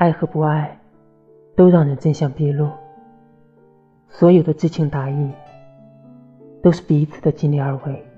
爱和不爱都让人真相毕露。所有的知情达意都是彼此的尽力而为。